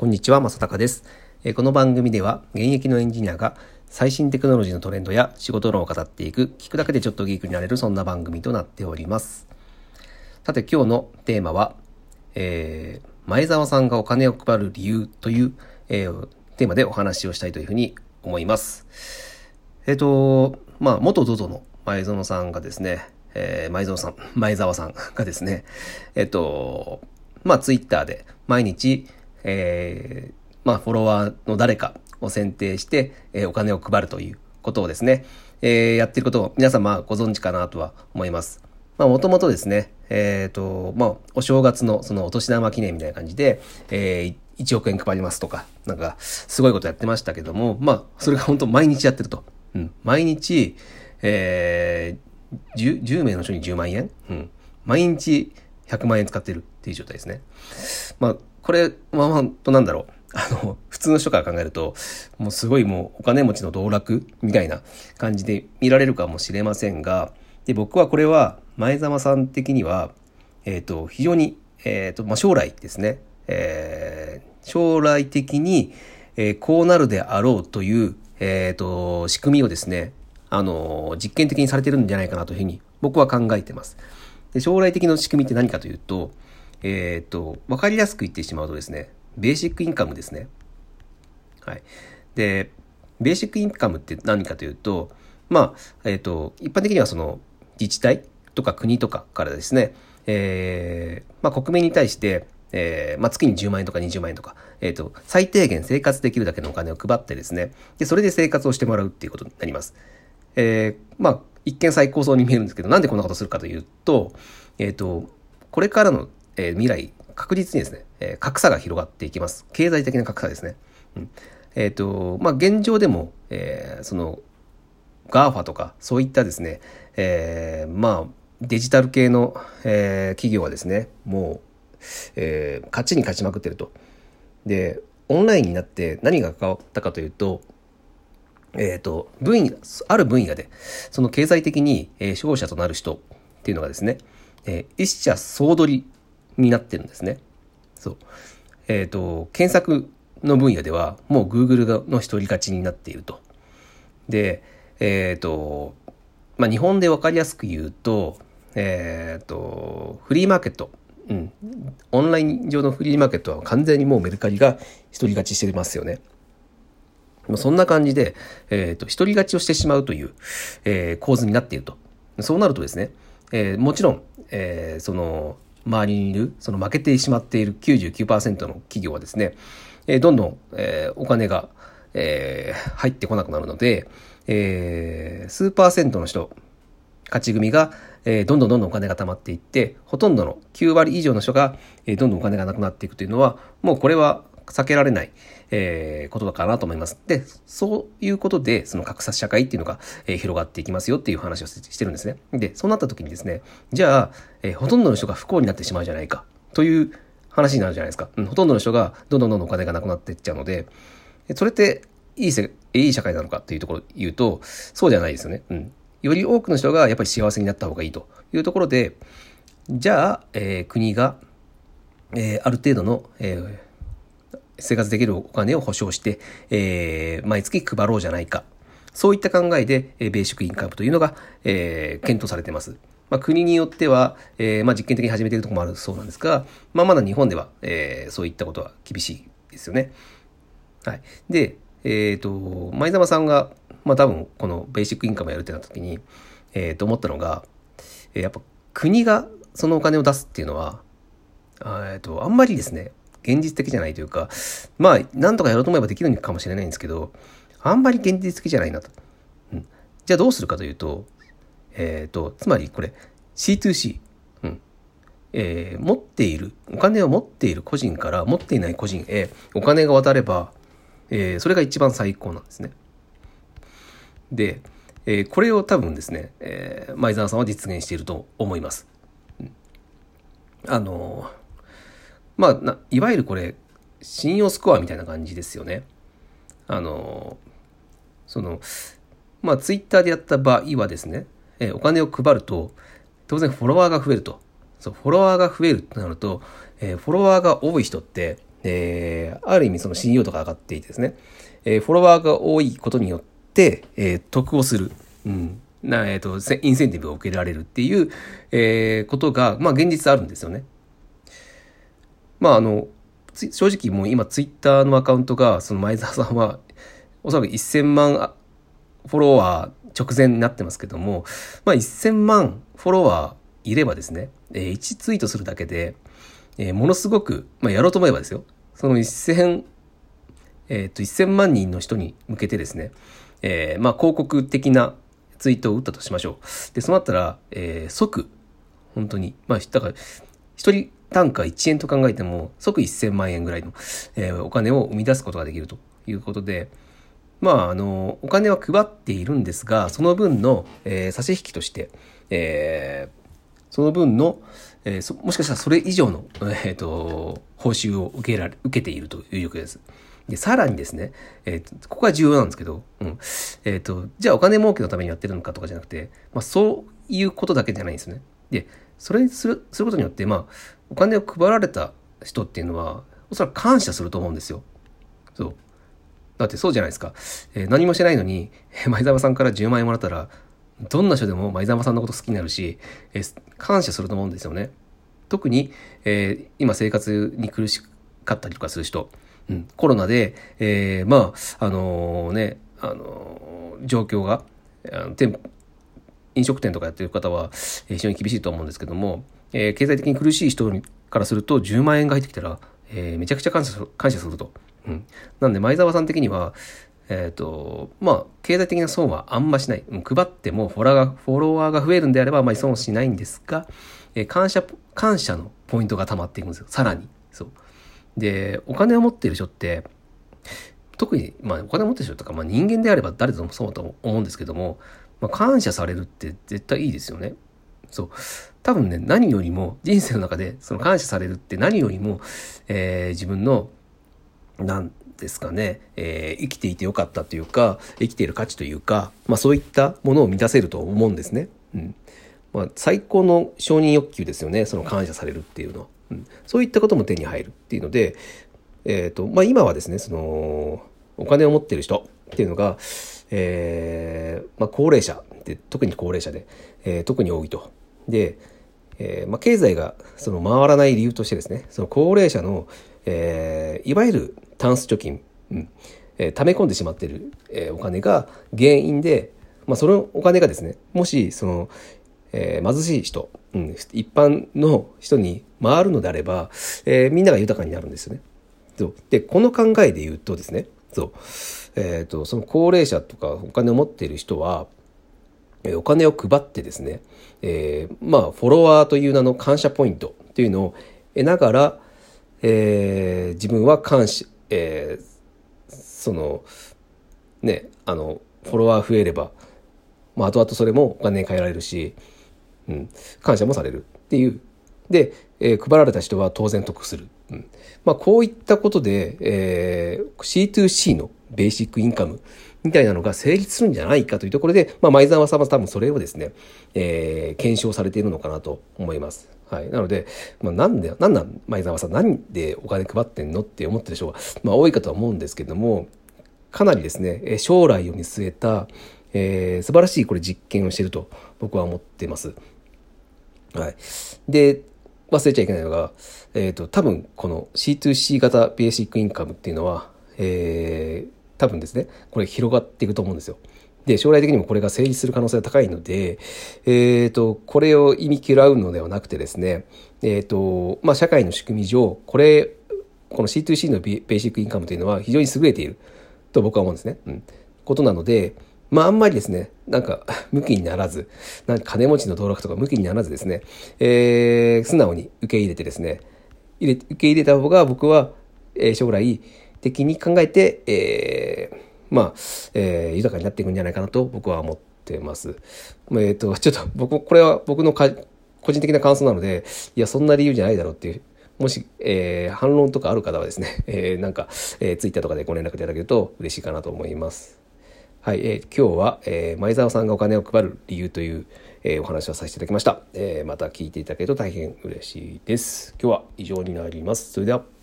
こんにちは、まさたかです。この番組では現役のエンジニアが最新テクノロジーのトレンドや仕事論を語っていく、聞くだけでちょっとギークになれるそんな番組となっております。さて今日のテーマは、えー、前澤さんがお金を配る理由という、えー、テーマでお話をしたいというふうに思います。えっ、ー、と、まあ、元 ZOZO の前園さんがですね、えー、前園さん、前澤さんがですね、えっ、と、まあ、ツイッターで毎日、えー、まあ、フォロワーの誰かを選定して、えー、お金を配るということをですね、えー、やっていることを皆様ご存知かなとは思います。まあ、もともとですね、えっ、ー、と、まあ、お正月のそのお年玉記念みたいな感じで、えー、1億円配りますとか、なんか、すごいことやってましたけども、まあ、それが本当毎日やってると。うん。毎日、えー、10, 10名の人に10万円？うん。毎日100万円使ってるっていう状態ですね。まあ、これ、まあ、本当なんだろう。あの、普通の人から考えると、もうすごいもうお金持ちの道楽みたいな感じで見られるかもしれませんが、で、僕はこれは前澤さん的には、えっ、ー、と、非常に、えっ、ー、と、まあ、将来ですね、えー、将来的に、えー、こうなるであろうという、えっ、と、仕組みをですね、あの、実験的にされてるんじゃないかなというふうに僕は考えてます。で将来的な仕組みって何かというと、えっ、と、わかりやすく言ってしまうとですね、ベーシックインカムですね。はい。で、ベーシックインカムって何かというと、まあ、えっ、ー、と、一般的にはその自治体とか国とかからですね、えー、まあ国民に対して、えー、まあ月に10万円とか20万円とか、えっ、ー、と、最低限生活できるだけのお金を配ってですね、で、それで生活をしてもらうっていうことになります。えー、まあ、一見最高層に見えるんですけど、なんでこんなことするかというと、えっ、ー、と、これからの、えー、未来、確実にですね、えー、格差が広がっていきます。経済的な格差ですね。うん、えっ、ー、と、まあ、現状でも、えー、その、GAFA とか、そういったですね、えー、まあ、デジタル系の、えー、企業はですね、もう、えー、勝ちに勝ちまくってると。で、オンラインになって何が変わったかというと、えっ、ー、と、分野、ある分野で、その経済的に、えー、勝者となる人っていうのがですね、えー、一社総取りになってるんですね。そう。えっ、ー、と、検索の分野ではもう Google の一人勝ちになっていると。で、えっ、ー、と、まあ、日本でわかりやすく言うと、えっ、ー、と、フリーマーケット。うん。オンライン上のフリーマーケットは完全にもうメルカリが一人勝ちしてますよね。まあそんな感じで、えっ、ー、と、一人勝ちをしてしまうという、えー、構図になっていると。そうなるとですね、えー、もちろん、えー、その、周りにいる、その負けてしまっている99%の企業はですね、えー、どんどん、えー、お金が、えー、入ってこなくなるので、えー、数パーセントの人、勝ち組が、えー、どんどんどんどんお金が貯まっていって、ほとんどの9割以上の人が、えー、どんどんお金がなくなっていくというのは、もうこれは避けられない、えー、ことだかなと思います。で、そういうことで、その格差社会っていうのが、えー、広がっていきますよっていう話をしてるんですね。で、そうなった時にですね、じゃあ、えー、ほとんどの人が不幸になってしまうじゃないか、という話になるじゃないですか。うん、ほとんどの人がどんどんどんどんお金がなくなっていっちゃうので、それっていいせ、いい社会なのかっていうところを言うと、そうじゃないですよね。うん。より多くの人がやっぱり幸せになった方がいいというところで、じゃあ、えー、国が、えー、ある程度の、えー生活できるお金を保証して、えー、毎月配ろうじゃないか。そういった考えで、えー、ベーシックインカムというのが、えー、検討されています。まあ、国によっては、えー、まあ、実験的に始めているところもあるそうなんですが、まあ、まだ日本では、えー、そういったことは厳しいですよね。はい。で、えっ、ー、と、前澤さんが、まあ、多分、このベーシックインカムやるってなった時に、えっ、ー、と、思ったのが、えー、やっぱ国がそのお金を出すっていうのは、えっ、と、あんまりですね、現実的じゃないというか、まあ、なんとかやろうと思えばできるかもしれないんですけど、あんまり現実的じゃないなと。うん、じゃあどうするかというと、えっ、ー、と、つまりこれ C2C、うんえー、持っている、お金を持っている個人から持っていない個人へお金が渡れば、えー、それが一番最高なんですね。で、えー、これを多分ですね、えー、前澤さんは実現していると思います。うん、あのまあ、いわゆるこれ、信用スコアみたいな感じですよね。あの、その、まあ、ツイッターでやった場合はですね、えお金を配ると、当然フォロワーが増えると。そう、フォロワーが増えるとなると、えー、フォロワーが多い人って、えー、ある意味その信用度が上がっていてですね、えー、フォロワーが多いことによって、えー、得をする。うんな、えっ、ー、と、インセンティブを受けられるっていう、えー、ことが、まあ、現実あるんですよね。まあ、あの、正直もう今、ツイッターのアカウントが、その前澤さんは、おそらく1000万フォロワー直前になってますけども、まあ、1000万フォロワーいればですね、えー、1ツイートするだけで、えー、ものすごく、まあ、やろうと思えばですよ、その1000、え、と、1000万人の人に向けてですね、えー、まあ、広告的なツイートを打ったとしましょう。で、そうなったら、えー、即、本当に、まあ、だから、一人単価1円と考えても、即1000万円ぐらいの、えー、お金を生み出すことができるということで、まあ、あの、お金は配っているんですが、その分の、えー、差し引きとして、えー、その分の、えー、もしかしたらそれ以上の、えーと、報酬を受けられ受けているというわけです。で、さらにですね、えーと、ここが重要なんですけど、うん。えっ、と、じゃあお金儲けのためにやってるのかとかじゃなくて、まあそういうことだけじゃないんですね。で、それにする、することによって、まあ、お金を配られた人っていうのは、おそらく感謝すると思うんですよ。そう。だってそうじゃないですか。えー、何もしてないのに、前澤さんから10万円もらったら、どんな人でも前澤さんのこと好きになるし、えー、感謝すると思うんですよね。特に、え、今生活に苦しかったりとかする人、うん、コロナで、え、まあ、あのー、ね、あのー、状況が、あの店飲食店とかやってる方は非常に厳しいと思うんですけども、えー、経済的に苦しい人からすると10万円が入ってきたら、えー、めちゃくちゃ感謝感謝すると。うん。なんで前澤さん的には、えっ、ー、と、まあ、経済的な損はあんましない。配ってもフォロワーが、フォロワーが増えるんであればあまり損しないんですが、えー、感謝、感謝のポイントが溜まっていくんですよ。さらに。そう。で、お金を持ってる人って、特に、まあ、お金を持ってる人とか、まあ、人間であれば誰でもそうだと思うんですけども、まあ、感謝されるって絶対いいですよね。そう。多分ね、何よりも、人生の中で、その感謝されるって何よりも、えー、自分の、なんですかね、えー、生きていてよかったというか、生きている価値というか、まあそういったものを満たせると思うんですね。うん。まあ最高の承認欲求ですよね、その感謝されるっていうのは。うん。そういったことも手に入るっていうので、えっ、ー、と、まあ今はですね、その、お金を持ってる人っていうのが、えー、まあ高齢者で、特に高齢者で、えー、特に多いと。で、えーまあ、経済がその回らない理由としてですね、その高齢者の、えー、いわゆるタンス貯金、うんえー、溜め込んでしまっている、えー、お金が原因で、まあ、そのお金がですね、もし、その、えー、貧しい人、うん、一般の人に回るのであれば、えー、みんなが豊かになるんですよね。で、この考えで言うとですね、そう、えっ、ー、と、その高齢者とかお金を持っている人は、お金を配ってですね、えー、まあ、フォロワーという名の感謝ポイントというのを得ながら、えー、自分は感謝、えー、その、ね、あの、フォロワー増えれば、まあ、後々それもお金に換えられるし、うん、感謝もされるっていう。で、え、配られた人は当然得する。うん、まあ、こういったことで、えー、C2C のベーシックインカムみたいなのが成立するんじゃないかというところで、まあ、前澤さんは多分それをですね、えー、検証されているのかなと思います。はい。なので、まあ、なんで、なんなん前澤さん、何でお金配ってんのって思ってる人は、まあ、多いかとは思うんですけども、かなりですね、将来を見据えた、えー、素晴らしいこれ実験をしていると僕は思ってます。はい。で、忘れちゃいけないのが、えっ、ー、と、多分この C2C 型ベーシックインカムっていうのは、えー、多分ですね、これ広がっていくと思うんですよ。で、将来的にもこれが成立する可能性が高いので、えっ、ー、と、これを意味嫌うのではなくてですね、えっ、ー、と、まあ、社会の仕組み上、これ、この C2C のベーシックインカムというのは非常に優れていると僕は思うんですね。うん。ことなので、まああんまりですね、なんか、向きにならず、なんか金持ちの道楽とか向きにならずですね、えー、素直に受け入れてですね、入れ受け入れた方が僕は、えー、将来的に考えて、えー、まあ、えー、豊かになっていくんじゃないかなと僕は思ってます。えっ、ー、と、ちょっと僕、これは僕のか個人的な感想なので、いや、そんな理由じゃないだろうっていうもし、えー、反論とかある方はですね、えー、なんか、えー、ツイッターとかでご連絡いただけると嬉しいかなと思います。はい、えー、今日は、えー、前澤さんがお金を配る理由という、えー、お話をさせていただきました。えー、また聞いていただけると大変嬉しいです。今日は以上になります。それでは。